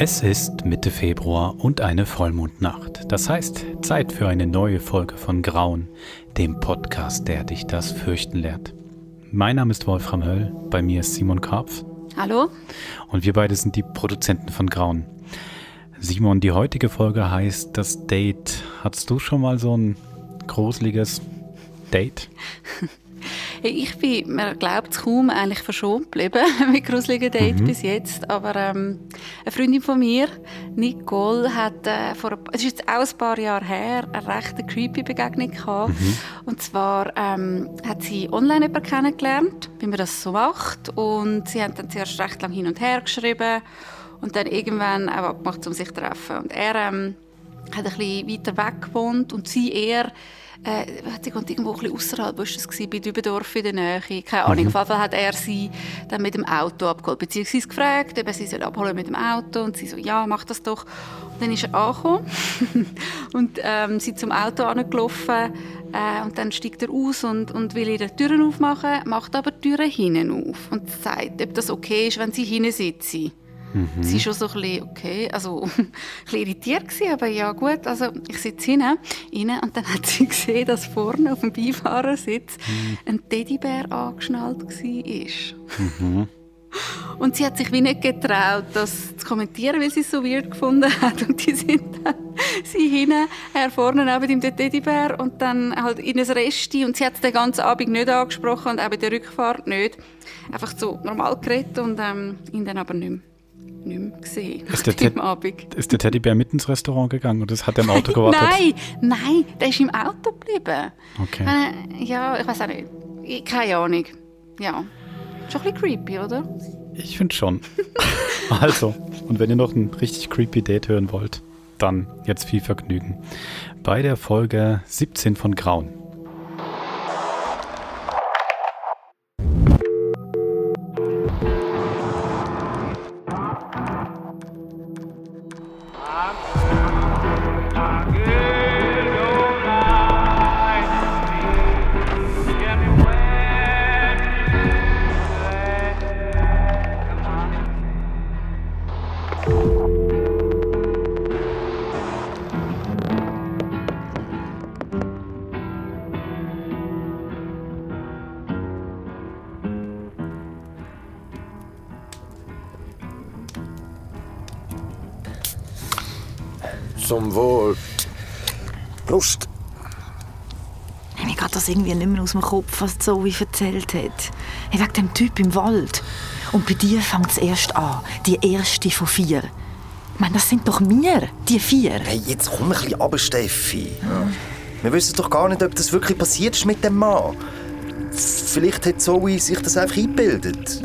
Es ist Mitte Februar und eine Vollmondnacht. Das heißt, Zeit für eine neue Folge von Grauen, dem Podcast, der dich das fürchten lehrt. Mein Name ist Wolfram Höll, bei mir ist Simon Karpf. Hallo. Und wir beide sind die Produzenten von Grauen. Simon, die heutige Folge heißt Das Date. Hattest du schon mal so ein gruseliges Date? Ich bin, man glaubt es kaum, eigentlich verschont geblieben mit gruseligen Dates mhm. bis jetzt. Aber ähm, eine Freundin von mir, Nicole, hat äh, vor, es ist jetzt auch ein paar Jahre her, eine recht creepy Begegnung gehabt. Mhm. Und zwar ähm, hat sie online jemanden kennengelernt, wie man das so macht. Und sie haben dann zuerst recht lang hin und her geschrieben und dann irgendwann auch abgemacht, um sich zu treffen. Und er ähm, hat ein bisschen weiter weg gewohnt und sie eher äh, sie wohnt irgendwo ein bisschen außerhalb, war das gewesen, bei Dübendorf in der Nähe, keine Ahnung. Mhm. Auf jeden Fall hat er sie dann mit dem Auto abgeholt, beziehungsweise gefragt, ob sie soll abholen mit dem Auto und sie so, ja, mach das doch. Und dann ist er angekommen und ähm, sie zum Auto angelaufen äh, und dann steigt er aus und, und will ihre Türen aufmachen, macht aber die Türen hinten auf und sagt, ob das okay ist, wenn sie hinten sitzen. Mhm. Sie war schon so ein bisschen, okay, also ein bisschen irritiert gewesen, aber ja gut, also ich sitze hinten rein, und dann hat sie gesehen, dass vorne auf dem Beifahrersitz mhm. ein Teddybär angeschnallt war. Mhm. Und sie hat sich wie nicht getraut, das zu kommentieren, weil sie es so weird gefunden hat. Und die sind dann, sie hinten, er vorne neben dem Teddybär und dann halt in ein Resti. Und sie hat es den ganzen Abend nicht angesprochen und auch bei der Rückfahrt nicht. Einfach so normal geredet und ähm, ihn dann aber nicht mehr nicht mehr gesehen. Ist der, Ted Abend. ist der Teddybär mit ins Restaurant gegangen oder hat er im Auto gewartet? nein, nein, der ist im Auto geblieben. Okay. Äh, ja, ich weiß auch nicht. Keine Ahnung. Ja. Schon ein bisschen creepy, oder? Ich finde schon. also, und wenn ihr noch ein richtig creepy Date hören wollt, dann jetzt viel Vergnügen. Bei der Folge 17 von Grauen. Zum Wohl. Prost. Mir geht das irgendwie nicht mehr aus dem Kopf, was Zoe erzählt hat. Hey, wegen dem Typ im Wald. Und bei dir fängt es erst an. Die erste von vier. Ich meine, das sind doch wir, die vier. Hey, jetzt komm ein bisschen runter, Steffi. Ja. Wir wissen doch gar nicht, ob das wirklich passiert ist mit dem Mann. Vielleicht hat Zoe sich das einfach eingebildet.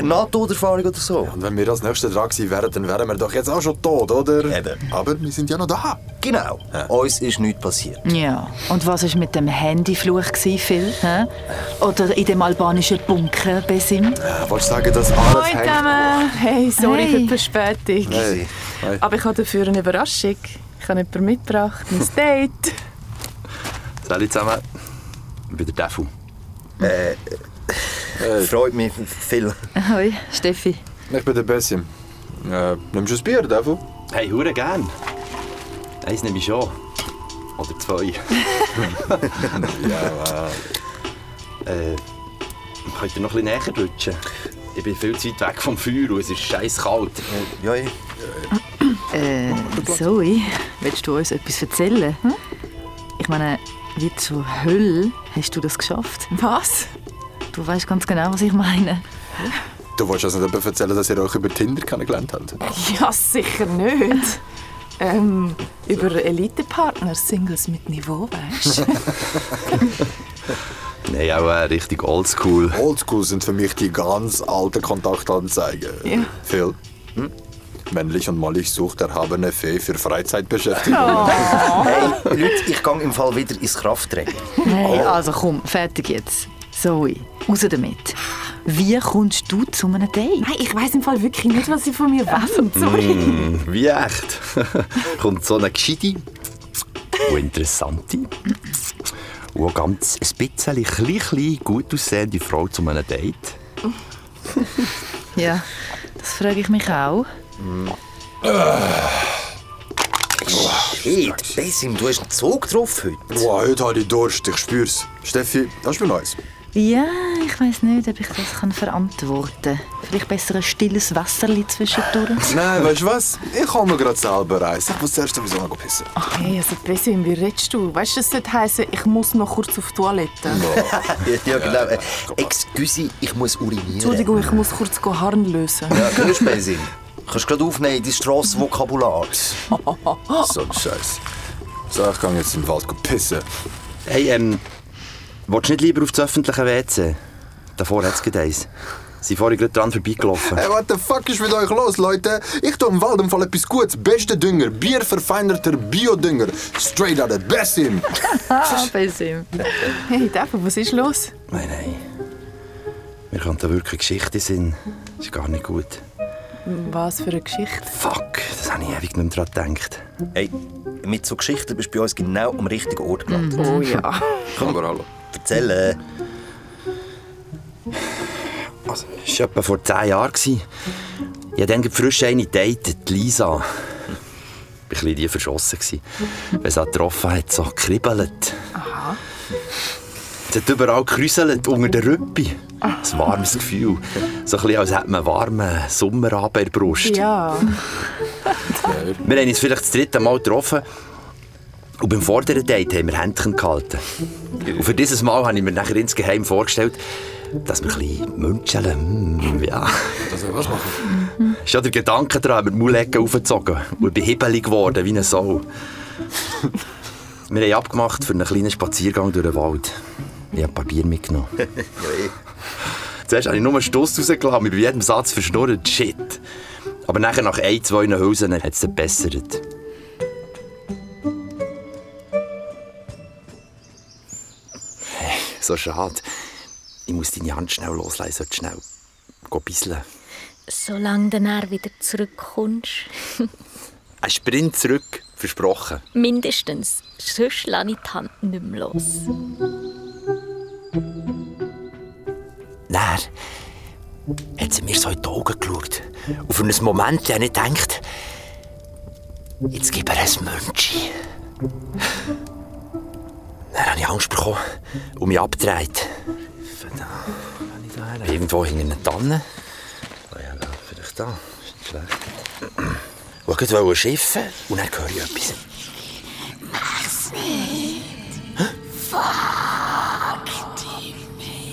Nahtoderfahrung oder so. Und wenn wir als Nächste dran gewesen wären, dann wären wir doch jetzt auch schon tot, oder? Eben. Aber wir sind ja noch da. Genau. Ja. Uns ist nichts passiert. Ja. Und was war mit dem Handyfluch, Phil? Hä? Oder in dem albanischen Bunker, Besim? Ja, wolltest du sagen, dass alles hängt... Moin Hey, sorry hey. für die Verspätung. Hey. Hey. Aber ich habe dafür eine Überraschung. Ich habe jemanden mitgebracht, ein Date. Salut zusammen. Ich bin der Defu. Äh, äh, freut mich viel. Hoi, Steffi. Ich bin der Bessim. Äh, nimmst du ein Bier, Defu? Hey, hure gern. Eins nehme ich schon. Oder zwei. ja, äh, könnt ihr noch ein bisschen näher rutschen? Ich bin viel zu weit weg vom Feuer und es ist scheiß kalt. Äh, ja, ich. Äh, Zoe, willst du uns etwas erzählen? Hm? Ich meine, wie zur Hölle hast du das geschafft? Was? Du weißt ganz genau, was ich meine. Du wolltest also nicht erzählen, dass ihr euch über Tinder kennengelernt habt? Ja, sicher nicht. Ähm, über Elitepartner, Singles mit Niveau, weißt du? Nein, auch äh, richtig oldschool. Oldschool sind für mich die ganz alten Kontaktanzeigen. Ja. Phil? Hm? Männlich und Mollig sucht erhabene Fee für Freizeitbeschäftigung. Oh. hey, Leute, ich gehe im Fall wieder ins Krafttraining. Hey, also komm, fertig jetzt. Zoe, raus damit. Wie kommst du zu einem Date? Nein, ich weiß im Fall wirklich nicht, was sie von mir wollen. Sorry. Mm, wie echt? Kommt so eine gescheite und interessante und ganz ein bisschen klein, klein, gut aussehende Frau zu einem Date? ja, das frage ich mich auch. Hey, Besim, du hast einen Zug drauf heute. Boah, heute habe ich Durst, ich spür's. Steffi, hast du mir Neues? Ja, ich weiß nicht, ob ich das kann verantworten kann. Vielleicht besser ein stilles Wasserli zwischendurch. Nein, weißt du was? Ich komme mir gerade selber eins. Ich muss zuerst sowieso noch pissen. Ach hey, also Besim, wie redest du? Weißt du, das sollte heißen, ich muss noch kurz auf die Toilette. ja, genau. Äh, excuse, ich muss urinieren. Entschuldigung, ich muss kurz go Harn lösen. Ja, grüß Besim. Kannst du gerade aufnehmen, dein Strassenvokabular. So ein Scheiß. So, ich kann jetzt im Wald pissen. Hey, ähm, willst du nicht lieber auf das öffentliche WC? Davor hat es eins. Sie sind vorhin gerade dran vorbeigelaufen. Hey, what the fuck ist mit euch los, Leute? Ich tue im Wald im Fall etwas Gutes. Beste Dünger, bierverfeinerter Biodünger. Straight out of Bessim. Besim. Hey, David, was ist los? Nein, nein. Mir kommt da wirklich Geschichte sind. Das ist gar nicht gut. Was für eine Geschichte. Fuck, das habe ich ewig nicht mehr dran gedacht. Hey, mit so Geschichten bist du bei uns genau am richtigen Ort gelandet. Oh ja. Aber hallo. Erzähl. äh. Also, das war etwa vor zehn Jahren. Ich habe dann frisch eine datet, die Lisa. Ich war ein bisschen verschossen. Wenn sie getroffen hat, so kribbelt. Sie hat überall gekräuselt, unter den Rüppi. Ein warmes Gefühl. So ein bisschen, als hätte man einen warmen Sommerabend in der Brust. Ja. Wir haben uns vielleicht das dritte Mal getroffen. Und beim vorderen Date haben wir Händchen gehalten. Und für dieses Mal habe ich mir nachher insgeheim vorgestellt, dass wir ein bisschen münzeln. mm, Ja. Das was machen? Ist ja der Gedanke daran, mir die Maulecke aufgezogen und ich bin hibbelig geworden, wie eine Sau. wir haben abgemacht für einen kleinen Spaziergang durch den Wald. Ich habe ein paar Bier mitgenommen. Zuerst habe ich nur einen Stuss rausgelassen, mich bei jedem Satz verschnurrt. Shit. Aber nachher, nach ein, zwei Hülsen, hat es dann so schade. Ich muss deine Hand schnell loslassen, sollte schnell gehen bisseln. Solange du dann wieder zurückkommst. Ein Sprint zurück, versprochen. Mindestens. Sonst lasse ich die Hand nicht mehr los. Dann hat sie mir so in die Augen geschaut. Und für einen Moment habe ich gedacht, jetzt gib ihr ein Münchi. Habe ich Angst bekommen und mich abgedreht. Verdammt, Irgendwo hinter einer Tanne. Oh ja, da, vielleicht da. Ist nicht schlecht. Ich wollte schiffen und dann höre ich etwas.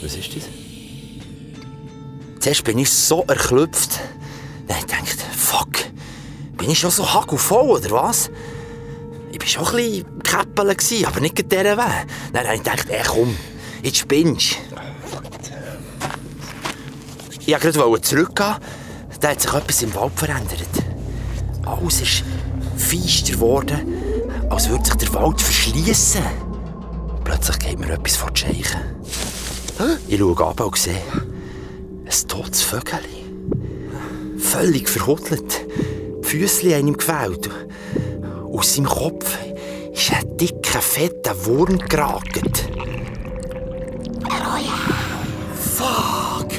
Was ist das? Zuerst bin ich so erklüpft. Dann habe ich gedacht, fuck, bin ich schon so hagelvoll, oder was? Ich war schon ein bisschen gewesen, aber nicht gerade dieser Weg. Dann habe ich gedacht, ey, komm, jetzt spinnst Ich wollte gerade zurückgehen. Da hat sich etwas im Wald verändert. Alles ist feister geworden, als würde sich der Wald verschließen. Plötzlich geht mir etwas vor die Scheiche. Ich schaue runter und sehe ein totes Vögeli. Völlig verhuddelt. Die Füße haben ihm gefällt. Aus seinem Kopf ist ein dicker, fetter Wurm geragt. Fuck!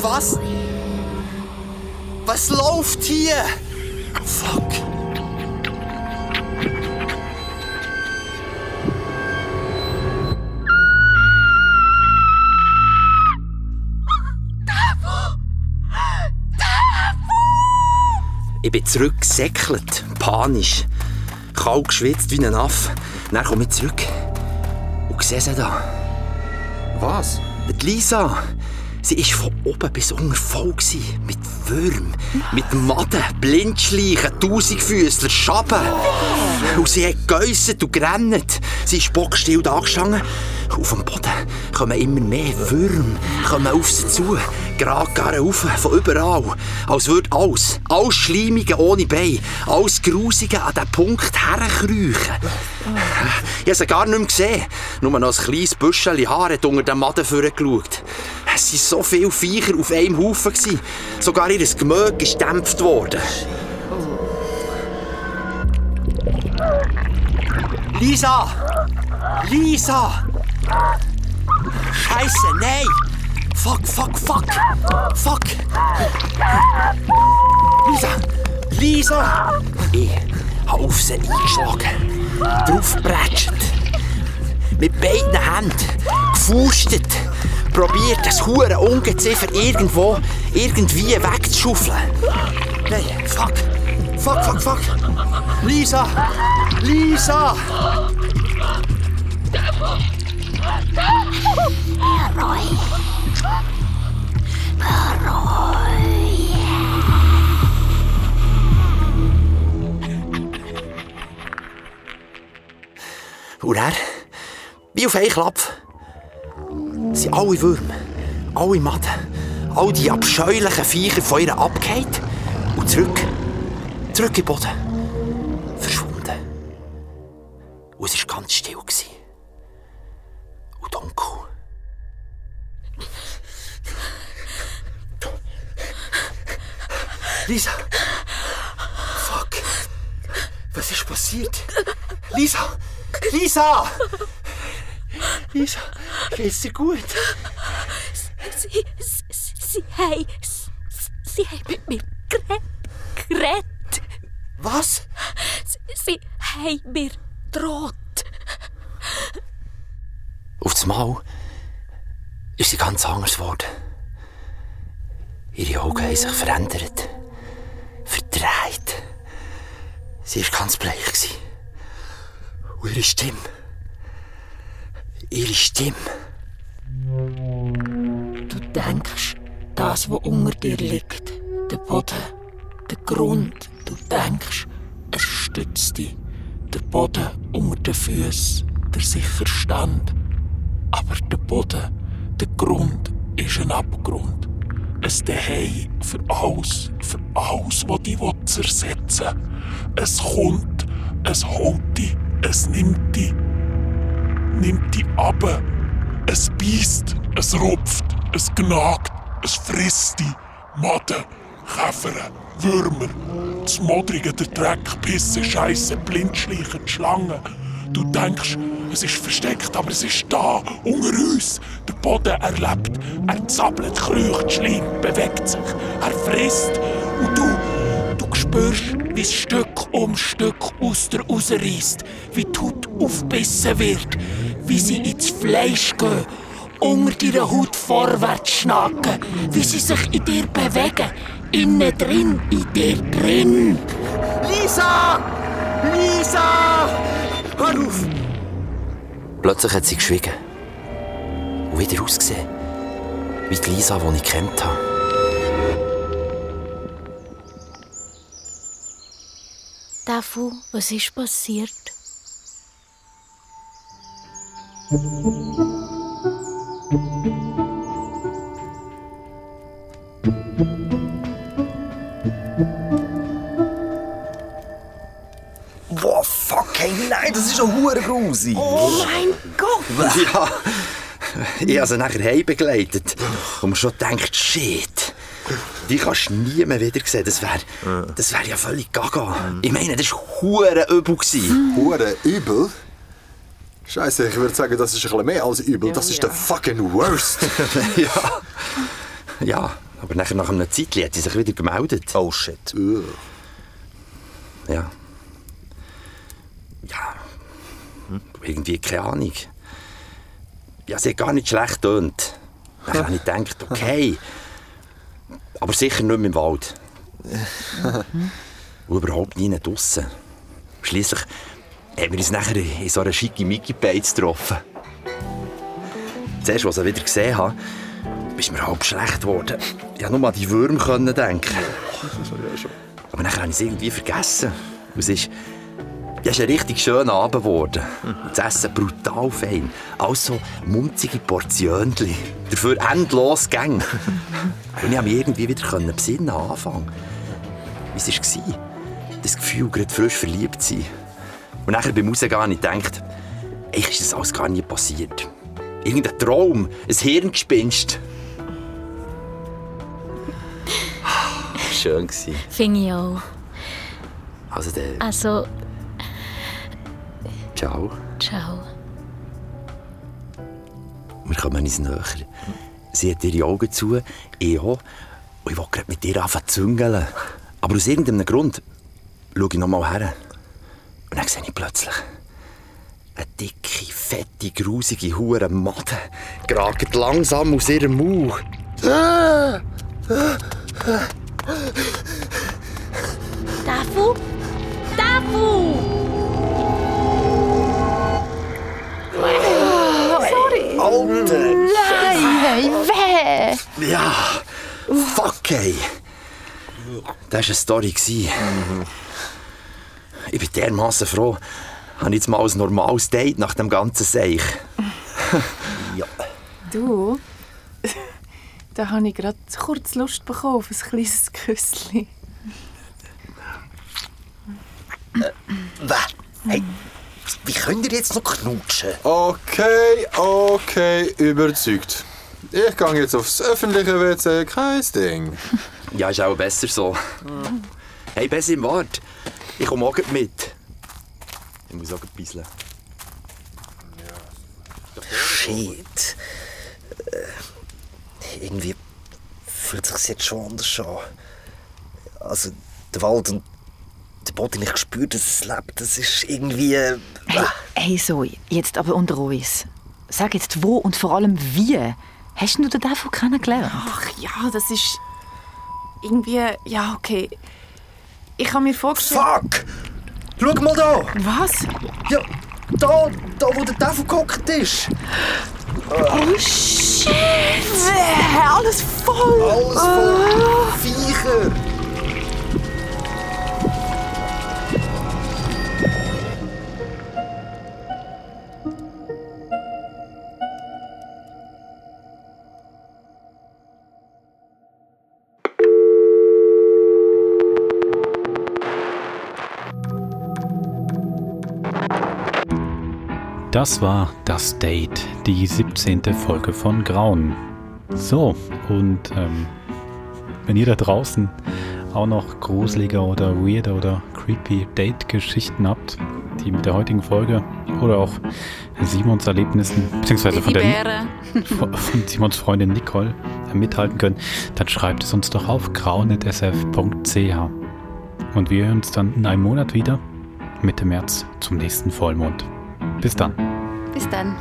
Was? Was läuft hier? Fuck! Ich bin zurückgesäckelt, panisch. Kalt geschwitzt wie ein Aff. Dann komme ich zurück und sehe sie da. Was? Die Lisa, sie war von oben bis unten voll. Gewesen. Mit Würm, mit Maden, Blindschleichen, Tausendfüßler, Schaben. Und sie hat geäusset und gerannt. Sie ist bockstill da gestanden. Auf dem Boden kommen immer mehr kommen auf sie zu. Gerade rauf, von überall. Als würde alles, alles Schleimige ohne Bein, alles Grusige an diesen Punkt herkriechen. Ich habe sie gar nicht mehr gesehen. Nur noch ein kleines Büschel Haar hat unter den Maden vorgeschaut. Es waren so viele Viecher auf einem Haufen. Sogar ihr Gemög ist gedämpft worden. Lisa! Lisa! Scheiße, nein! Fuck, fuck, fuck! Fuck! Lisa! Lisa! Ich habe auf sie eingeschlagen. Draufgepratscht. Mit beiden Händen. Gefustet. Probiert, das hure Ungeziefer irgendwo, irgendwie wegzuschaufeln. Nein, fuck. Fuck, fuck, fuck. Lisa! Lisa! Und er, wie auf einen Klapp, sind alle Würmer, alle Maden, all die abscheulichen Viecher von ihr abgefallen und zurück, zurück in den Boden, verschwunden. Und es war ganz still. Gewesen. Lisa! Fuck! Was ist passiert? Lisa! Lisa! Lisa, geht's dir gut? Sie, sie, sie haben... Sie haben mit mir geredet. Was? Sie, sie haben mir droht. Auf das Mal ist sie ganz anders geworden. Ihre Augen haben sich verändert. Verdreht. Sie war ganz bleich. gewesen. Und ihre Stimme. Ihre Stimme. Du denkst, das, was unter dir liegt, der Boden, der Grund, du denkst, es stützt dich. Der Boden unter den Füßen, der sichere Stand. Aber der Boden, der Grund, ist ein Abgrund. Ein Zuhause für alles, für alles, was dich zersetzen will. Es kommt, es holt dich, es nimmt dich, nimmt dich ab. Es beißt, es rupft, es gnagt, es frisst dich. Maden, Käfer, Würmer, das Modrige, der Dreck, Pisse, Scheisse, Blindschleichen, die Schlangen. Du denkst, es ist versteckt, aber es ist da, unter uns. Der Boden erlebt, er zappelt, kreucht, schleimt, bewegt sich, er frisst. Und du, du spürst, wie es Stück um Stück aus dir rausreißt, wie die Haut aufgebissen wird, wie sie ins Fleisch gehen, unter deiner Haut vorwärts schnacken, wie sie sich in dir bewegen, innen drin, in dir drin. Lisa! Lisa! Hör auf! Plötzlich hat sie geschwiegen. Und wieder ausgesehen. Wie die Lisa, die ich kennt habe. Dafu, was ist passiert? Nein, das ist ja hure grusig. Oh mein Gott! Ja, ich habe sie nachher heim begleitet. Und mir schon gedacht, shit, die kannst du nie mehr wieder sehen. Das wäre das wär ja völlig gaga. Ich meine, das war hure übel. Hure übel. Scheiße, ich würde sagen, das ist ein bisschen mehr als übel. Das ist der fucking worst. ja. Ja, aber nachher nach einer Zeit hat sie sich wieder gemeldet. Oh shit. Ja. Ja. Irgendwie keine Ahnung. Ja, sie hat gar nicht schlecht tönt. Dann habe ich gedacht, okay. Aber sicher nicht mehr im Wald. Und überhaupt nie draussen. Schließlich haben wir uns nachher in so einer schicke Mickey-Beiz getroffen. Zuerst, als ich sie wieder gesehen habe, ist mir halb schlecht geworden. Ich konnte nur an die Würmer denken. Aber dann habe ich es irgendwie vergessen. Und es ist, ja, es ist ein richtig schöner Abend geworden. Das Essen brutal fein. Also munzige Portionchen. Dafür endlos Gänge. Und ich konnte mich irgendwie wieder besinnen am Anfang. Wie es war. Das Gefühl, gerade frisch verliebt zu sein. Und nachher beim Rausgehen habe ich gedacht, eigentlich ist das alles gar nie passiert. Irgendein Traum, ein Hirngespinst. Schön gewesen. Finde ich auch. Also dann, Also, ciao. ciao. Wir kommen uns näher. Sie hat ihre Augen zu, ich auch. Und ich will gerade mit ihr anfangen zu züngeln. Aber aus irgendeinem Grund schaue ich noch mal her. Und dann sehe ich plötzlich eine dicke, fette, grusige Hure Made geragt langsam aus ihrem Mund. Dafu? Dafu! Ja, fuck ey. Das war eine Story. gewesen. Ich bin dermaßen froh, habe ich jetzt mal ein normales Date nach dem ganzen Seich. Ja. Du, da habe ich gerade kurz Lust bekommen auf ein kleines Küsschen. Weh. Hey, wie könnt ihr jetzt noch knutschen? Okay, okay, überzeugt. Ich gehe jetzt aufs öffentliche WC, kein Ding. Ja, ist auch besser so. Hey, Bessim, warte. Ich komme auch gleich mit. Ich muss auch ein bisschen. Shit. Äh, irgendwie fühlt sich jetzt schon anders an. Also, der Wald und der Boden, ich spüre, dass es lebt. Das ist irgendwie. Äh, Hey, hey Zoe, jetzt aber unter uns. Sag jetzt wo und vor allem wie. Hast du den davon kennengelernt? Ach ja, das ist irgendwie, ja okay. Ich habe mir vorgestellt... Fuck! Schau mal da! Was? Ja, da, da wo der Teufel gehockt ist. Oh shit! Alles voll! Alles voll Viecher. Das war das Date, die 17. Folge von Grauen. So, und ähm, wenn ihr da draußen auch noch gruselige oder weirde oder creepy Date-Geschichten habt, die mit der heutigen Folge oder auch Simons Erlebnissen, beziehungsweise von, der, von Simons Freundin Nicole äh, mithalten können, dann schreibt es uns doch auf grauen.sf.ch. Und wir hören uns dann in einem Monat wieder, Mitte März, zum nächsten Vollmond. Bis dann. Bis dann.